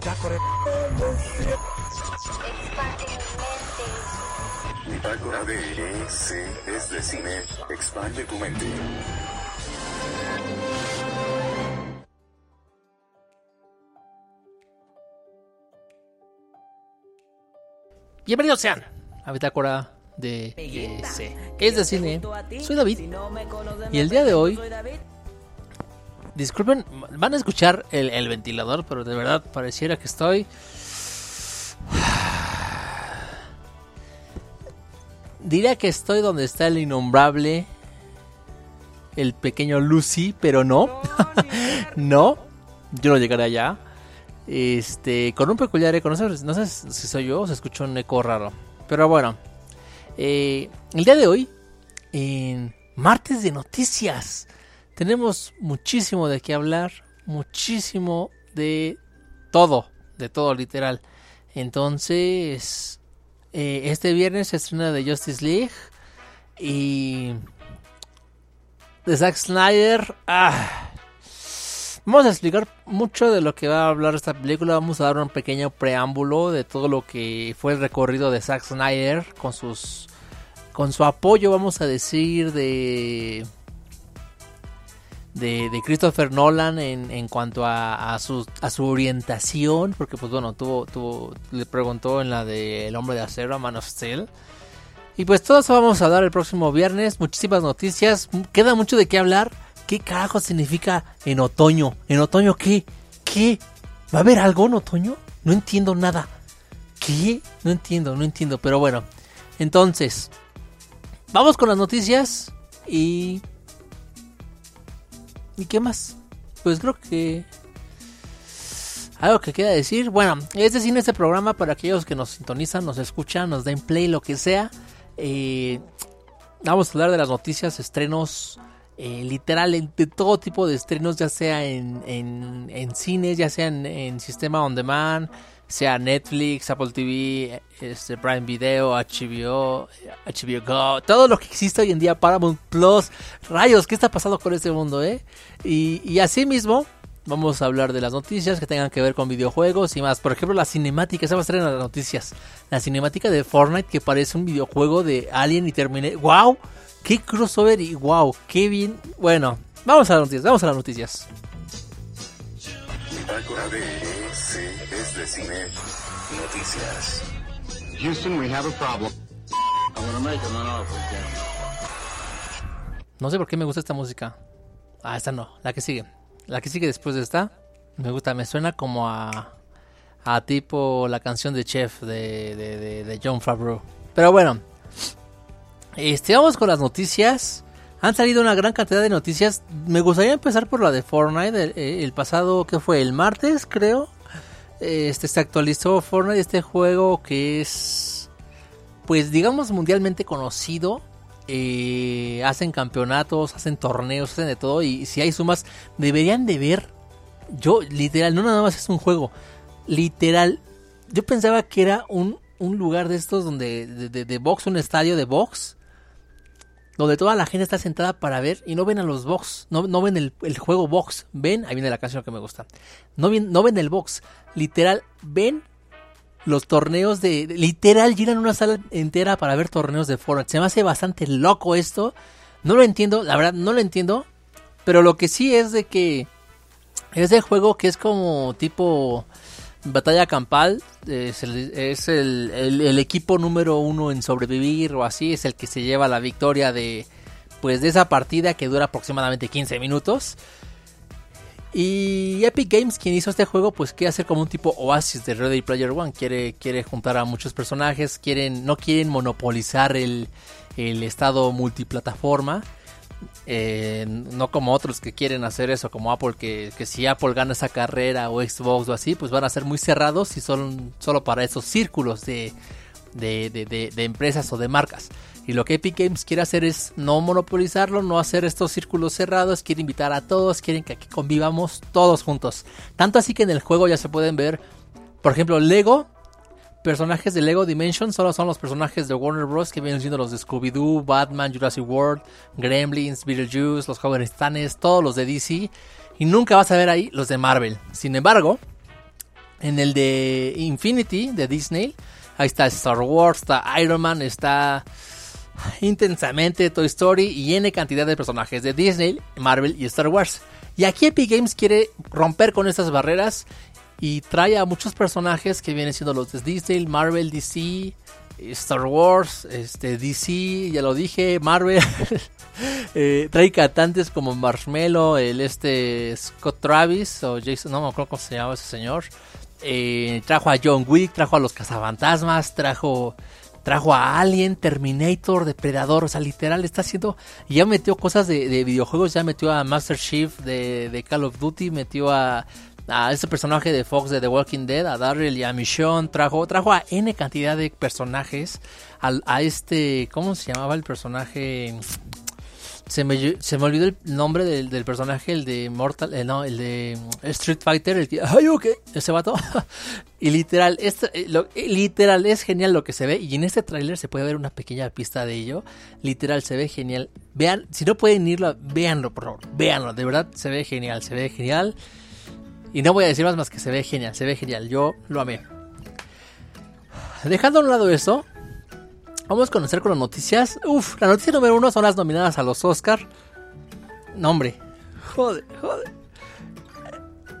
Bitácora de E.C. es de cine. Expande tu mente. Bienvenidos sean a Bitácora de EC. Es de cine. Soy David. Y el día de hoy. Disculpen, van a escuchar el, ventilador, pero de verdad pareciera que estoy. Diría que estoy donde está el innombrable. El pequeño Lucy, pero no. no. Yo no llegaré allá. Este, con un peculiar eco. No sé, no sé si soy yo o se escucha un eco raro. Pero bueno. Eh, el día de hoy, en martes de noticias, tenemos muchísimo de qué hablar. Muchísimo de todo. De todo, literal. Entonces, eh, este viernes se estrena de Justice League. Y. De Zack Snyder. Ah. Vamos a explicar mucho de lo que va a hablar esta película. Vamos a dar un pequeño preámbulo de todo lo que fue el recorrido de Zack Snyder con sus con su apoyo, vamos a decir, de de, Christopher Nolan en, en cuanto a, a, su, a su orientación, porque pues bueno, tuvo, tuvo, le preguntó en la de El Hombre de Acero, Man of Steel. Y pues todo eso vamos a dar el próximo viernes, muchísimas noticias, queda mucho de qué hablar. ¿Qué carajo significa en otoño? ¿En otoño qué? ¿Qué? ¿Va a haber algo en otoño? No entiendo nada. ¿Qué? No entiendo, no entiendo. Pero bueno, entonces, vamos con las noticias y... ¿Y qué más? Pues creo que... Algo que queda decir. Bueno, es decir, este programa para aquellos que nos sintonizan, nos escuchan, nos den play, lo que sea. Eh, vamos a hablar de las noticias, estrenos eh, literal de todo tipo de estrenos, ya sea en, en, cines, ya sea en, sistema on demand, sea Netflix, Apple TV, este, Prime Video, HBO, HBO Go, todo lo que existe hoy en día, Paramount Plus, rayos, ¿qué está pasando con este mundo, eh? Y, y así mismo, vamos a hablar de las noticias que tengan que ver con videojuegos y más. Por ejemplo, la cinemática, esa va a estar en las noticias. La cinemática de Fortnite que parece un videojuego de Alien y Terminator. ¡Wow! qué crossover y wow, qué bien. Bueno, vamos a las noticias, vamos a las noticias. Bitácora de EC es de cine. Noticias. Houston, we have a problem. No sé por qué me gusta esta música. Ah, esta no, la que sigue. La que sigue después de esta. Me gusta, me suena como a. A tipo la canción de Chef de, de, de, de John Favreau. Pero bueno, este, vamos con las noticias. Han salido una gran cantidad de noticias. Me gustaría empezar por la de Fortnite. El, el pasado, que fue? El martes, creo. Este se actualizó Fortnite, este juego que es, pues digamos, mundialmente conocido. Eh, hacen campeonatos, hacen torneos, hacen de todo. Y si hay sumas, deberían de ver. Yo, literal, no nada más es un juego. Literal, yo pensaba que era un, un lugar de estos donde de, de, de box, un estadio de box donde toda la gente está sentada para ver y no ven a los box, no, no ven el, el, juego box, ven, ahí viene la canción que me gusta, no ven, no ven el box, literal, ven los torneos de, literal, llenan una sala entera para ver torneos de Fortnite, se me hace bastante loco esto, no lo entiendo, la verdad no lo entiendo, pero lo que sí es de que es de juego que es como tipo batalla campal es, el, equipo número uno en sobrevivir o así es el que se lleva la victoria de pues de esa partida que dura aproximadamente 15 minutos. Y Epic Games quien hizo este juego pues quiere hacer como un tipo Oasis de Ready Player One quiere quiere juntar a muchos personajes quieren no quieren monopolizar el, el estado multiplataforma eh, no como otros que quieren hacer eso, como Apple, que, que, si Apple gana esa carrera o Xbox o así, pues van a ser muy cerrados y son solo para esos círculos de, de, de, de, empresas o de marcas. Y lo que Epic Games quiere hacer es no monopolizarlo, no hacer estos círculos cerrados, quiere invitar a todos, quieren que aquí convivamos todos juntos. Tanto así que en el juego ya se pueden ver, por ejemplo, Lego personajes de Lego Dimension solo son los personajes de Warner Bros. que vienen siendo los de Scooby-Doo, Batman, Jurassic World, Gremlins, Beetlejuice, los jóvenes titanes, todos los de DC. Y nunca vas a ver ahí los de Marvel. Sin embargo, En el de Infinity, de Disney, ahí está Star Wars, está Iron Man, está intensamente Toy Story y N cantidad de personajes de Disney, Marvel y Star Wars. Y aquí Epic Games quiere romper con estas barreras y trae a muchos personajes que vienen siendo los de Disney, Marvel, DC, Star Wars, este, DC, ya lo dije, Marvel. Eh, trae cantantes como Marshmello, el este Scott Travis o Jason, no me acuerdo cómo se llama ese señor. Eh, trajo a John Wick, trajo a los cazafantasmas, trajo trajo a Alien, Terminator, Depredador, o sea, literal está haciendo, ya metió cosas de, videojuegos, ya metió a Master Chief de, de Call of Duty, metió a a ese personaje de Fox de The Walking Dead, a Daryl y a Michonne, trajo, trajo a N cantidad de personajes, a este, ¿cómo se llamaba el personaje? Se me, se me olvidó el nombre del, personaje, el de Mortal, eh, no, el de Street Fighter, el que, ay, ok, ese vato. y literal, este, literal, es genial lo que se ve. Y en este tráiler se puede ver una pequeña pista de ello. Literal, se ve genial. Vean, si no pueden irlo, véanlo, por favor, véanlo. De verdad, se ve genial, se ve genial. Y no voy a decir más más que se ve genial, se ve genial. Yo lo amé. Dejando a un lado eso, vamos a conocer con las noticias. Uf, la noticia número uno son las nominadas a los Oscar. No, hombre. Joder, joder.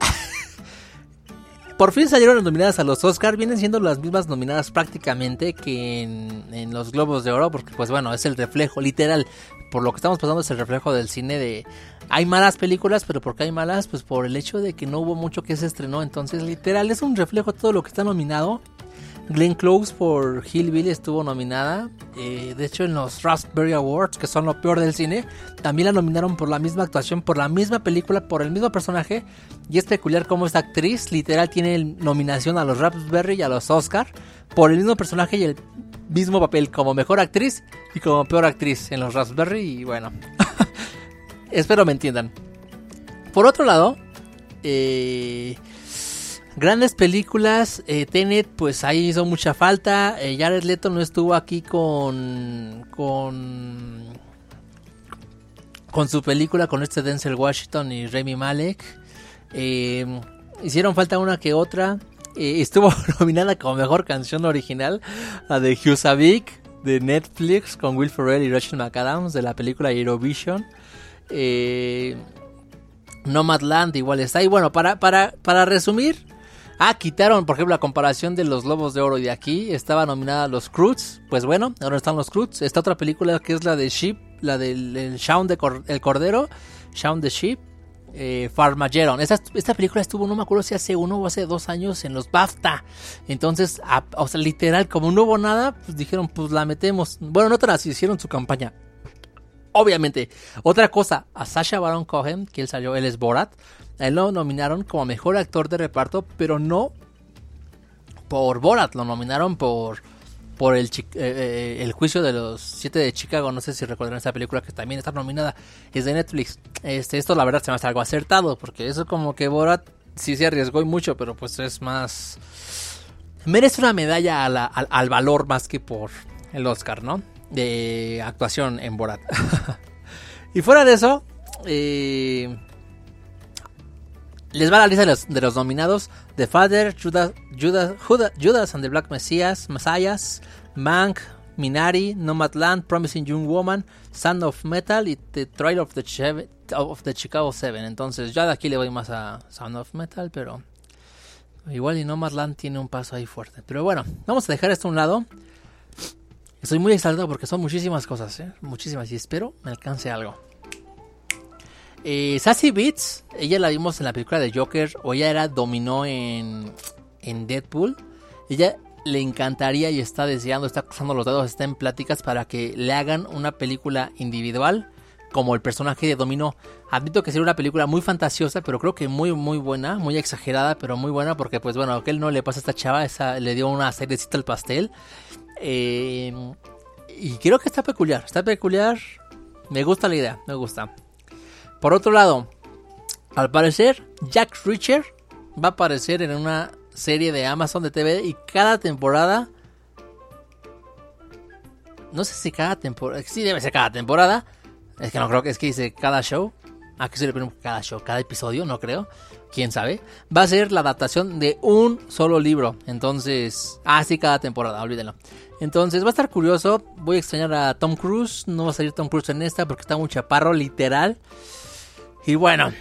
Por fin salieron las nominadas a los Oscar. Vienen siendo las mismas nominadas prácticamente que en, en, los Globos de Oro. Porque, pues bueno, es el reflejo, literal. Por lo que estamos pasando es el reflejo del cine de, hay malas películas, pero ¿por qué hay malas? Pues por el hecho de que no hubo mucho que se estrenó. Entonces, literal, es un reflejo de todo lo que está nominado. Glenn Close por Hillbilly estuvo nominada. Eh, de hecho, en los Raspberry Awards, que son lo peor del cine, también la nominaron por la misma actuación, por la misma película, por el mismo personaje. Y es peculiar cómo esta actriz literal tiene nominación a los Raspberry y a los Oscar por el mismo personaje y el mismo papel como mejor actriz y como peor actriz en los Raspberry. Y bueno. Espero me entiendan. Por otro lado, eh, grandes películas. Eh, Tenet, pues ahí hizo mucha falta. Eh, Jared Leto no estuvo aquí con. con. con su película, con este Denzel Washington y Remy Malek. hicieron falta una que otra. Estuvo nominada como mejor canción original, la de Husavik de Netflix con Will Ferrell y Rachel McAdams de la película Eurovision. Eh, Nomadland igual está. Y bueno, para, para, para resumir. Ah, quitaron, por ejemplo, la comparación de los Lobos de Oro y de aquí. Estaba nominada Los Cruz. Pues bueno, ahora están los Cruz. Está otra película que es la de Sheep. La del el Shaun de el Cordero. Shaun the Sheep. Eh, Farmageddon. Esta, esta, película estuvo, no me acuerdo si hace uno o hace dos años en los BAFTA. Entonces, o sea, literal, como no hubo nada, pues dijeron, pues la metemos. Bueno, no tan así, hicieron su campaña. Obviamente. Otra cosa, a Sasha Baron Cohen, que él salió, él es Borat. A él lo nominaron como mejor actor de reparto, pero no por Borat, lo nominaron por por el, eh, eh, el juicio de los siete de Chicago. No sé si recuerdan esa película que también está nominada. Es de Netflix. Este, esto la verdad se me hace algo acertado. Porque eso como que Borat sí se arriesgó y mucho. Pero pues es más... Merece una medalla al, al, valor más que por el Oscar, ¿no? de actuación en Borat. y fuera de eso, eh, les va la lista de los, nominados: The Father, Judas, Judas, Judas, and the Black Messiah, Messiahs, Mank, Minari, Nomadland, Promising Young Woman, Sound of Metal y The Trial of the, of the Chicago Seven. Entonces, ya de aquí le voy más a Sound of Metal, pero igual y Nomadland tiene un paso ahí fuerte. Pero bueno, vamos a dejar esto a un lado. Estoy muy exaltado porque son muchísimas cosas, ¿eh? muchísimas, y espero me alcance algo. Eh, Sassy Beats, ella la vimos en la película de Joker, o ella era dominó en, en Deadpool. Ella le encantaría y está deseando, está cruzando los dedos, está en pláticas para que le hagan una película individual como el personaje de Dominó. Admito que sería una película muy fantasiosa, pero creo que muy muy buena, muy exagerada, pero muy buena porque pues bueno, a él no le pasa a esta chava, esa, le dio una cerecita al pastel. Eh, y creo que está peculiar, está peculiar. Me gusta la idea, me gusta. Por otro lado, al parecer, Jack Reacher va a aparecer en una serie de Amazon de TV y cada temporada. No sé si cada temporada. Sí, debe ser cada temporada. Es que no creo que es que dice cada show. ¿A qué se le pone cada show? ¿Cada episodio? No creo. ¿Quién sabe? Va a ser la adaptación de un solo libro. Entonces... Ah, sí, cada temporada, olvídenlo. Entonces va a estar curioso. Voy a extrañar a Tom Cruise. No va a salir Tom Cruise en esta porque está muy chaparro, literal. Y bueno,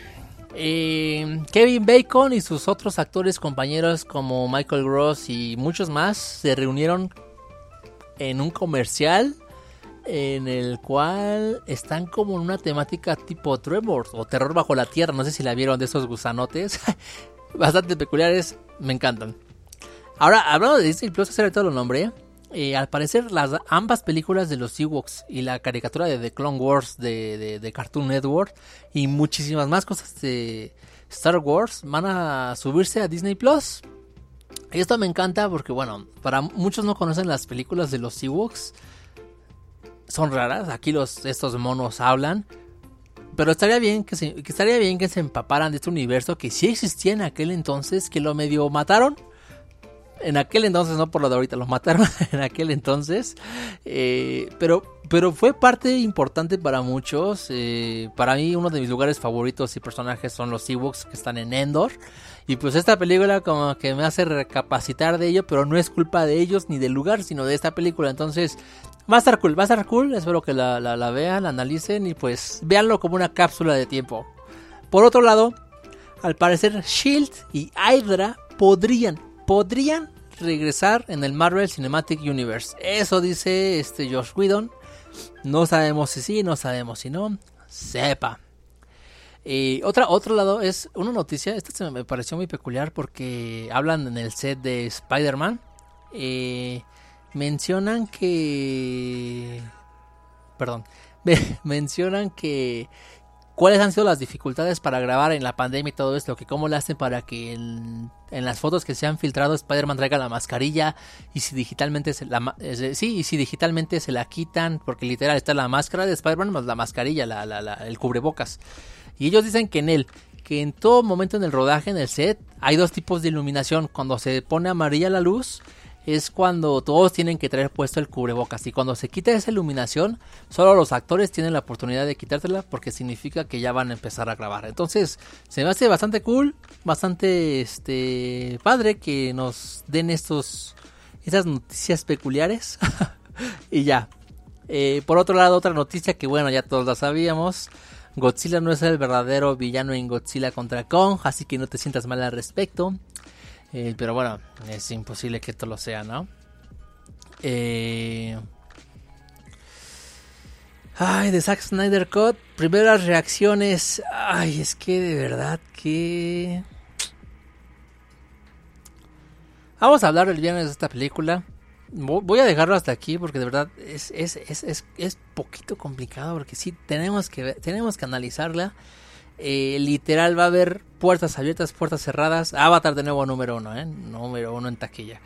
eh, Kevin Bacon y sus otros actores compañeros como Michael Gross y muchos más se reunieron en un comercial en el cual están como en una temática tipo Tremors o terror bajo la tierra. No sé si la vieron de esos gusanotes. Bastante peculiares, me encantan. Ahora, hablando de Disney Plus, hace todo lo nombre. Al parecer, las ambas películas de los Ewoks y la caricatura de The Clone Wars de, de, Cartoon Network y muchísimas más cosas de Star Wars van a subirse a Disney Plus. Esto me encanta porque, bueno, para muchos no conocen las películas de los Ewoks. Son raras, aquí los, estos monos hablan. Pero estaría bien que, se, estaría bien que se empaparan de este universo que sí existía en aquel entonces, que lo medio mataron en aquel entonces, no por lo de ahorita, los mataron en aquel entonces. Eh, pero, pero fue parte importante para muchos. Eh, para mí, uno de mis lugares favoritos y personajes son los Ewoks que están en Endor. Y pues esta película como que me hace recapacitar de ello, pero no es culpa de ellos ni del lugar, sino de esta película. Entonces, va a estar cool, va a estar cool. Espero que la, la, vean, la analicen y pues véanlo como una cápsula de tiempo. Por otro lado, al parecer Shield y Hydra podrían podrían regresar en el Marvel Cinematic Universe. Eso dice este Josh Whedon. No sabemos si sí, no sabemos si no. Sepa. Y otra, otro lado es una noticia. Esta me pareció muy peculiar porque hablan en el set de Spider-Man. Eh, mencionan que. Perdón. mencionan que cuáles han sido las dificultades para grabar en la pandemia y todo esto, que cómo le hacen para que en, las fotos que se han filtrado Spider-Man traiga la mascarilla y si digitalmente se la sí, y si digitalmente se la quitan, porque literal está la máscara de Spider-Man más la mascarilla, la, la, el cubrebocas. Y ellos dicen que en él, que en todo momento en el rodaje, en el set, hay dos tipos de iluminación. Cuando se pone amarilla la luz, es cuando todos tienen que traer puesto el cubrebocas. Y cuando se quita esa iluminación solo los actores tienen la oportunidad de quitártela porque significa que ya van a empezar a grabar. Entonces se me hace bastante cool bastante este padre que nos den estos esas noticias peculiares. Y ya. Eh, por otro lado otra noticia que bueno ya todos la sabíamos. Godzilla no es el verdadero villano en Godzilla contra Kong así que no te sientas mal al respecto eh, pero bueno, es imposible que esto lo sea, ¿no? Eh... Ay, de Zack Snyder Cut. Primeras reacciones. Ay, es que de verdad que. Vamos a hablar el viernes de esta película. Voy a dejarlo hasta aquí porque de verdad es, es, es, es, es poquito complicado porque sí tenemos que, tenemos que analizarla. Eh, literal va a haber puertas abiertas, puertas cerradas. Avatar de nuevo número uno, ¿eh? Número uno en taquilla.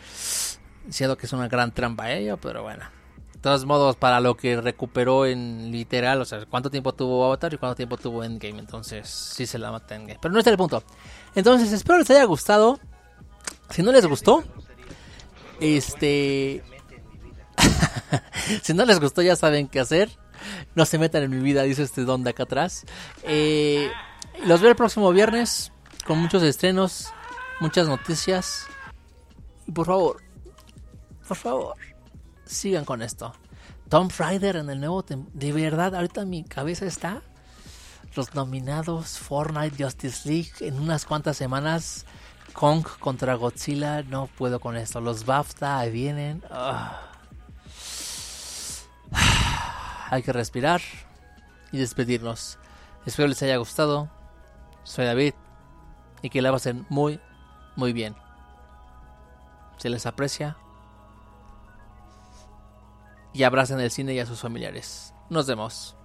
Siendo que es una gran trampa ello, pero bueno. De todos modos, para lo que recuperó en literal, o sea, cuánto tiempo tuvo Avatar y cuánto tiempo tuvo Endgame. Entonces, sí se la mata Endgame. Pero no es el punto. Entonces, espero les haya gustado. Si no les gustó, este. si no les gustó, ya saben qué hacer. No se metan en mi vida, dice este don de acá atrás. Eh, los veo el próximo viernes con muchos estrenos, muchas noticias. Y por favor, por favor, sigan con esto. Tom Rider en el nuevo... De verdad, ahorita mi cabeza está... Los nominados Fortnite Justice League en unas cuantas semanas. Kong contra Godzilla. No puedo con esto. Los BAFTA vienen. Ah. Hay que respirar y despedirnos. Espero les haya gustado. Soy David y que la pasen muy, muy bien. Se les aprecia y abracen el cine y a sus familiares. Nos vemos.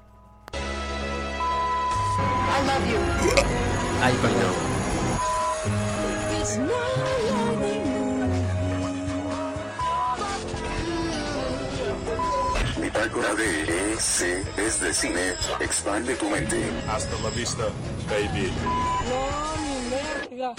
Ay, perdón. Bitácora de EC es de cine. Expande tu mente. Hasta la vista, baby. No, mi verga.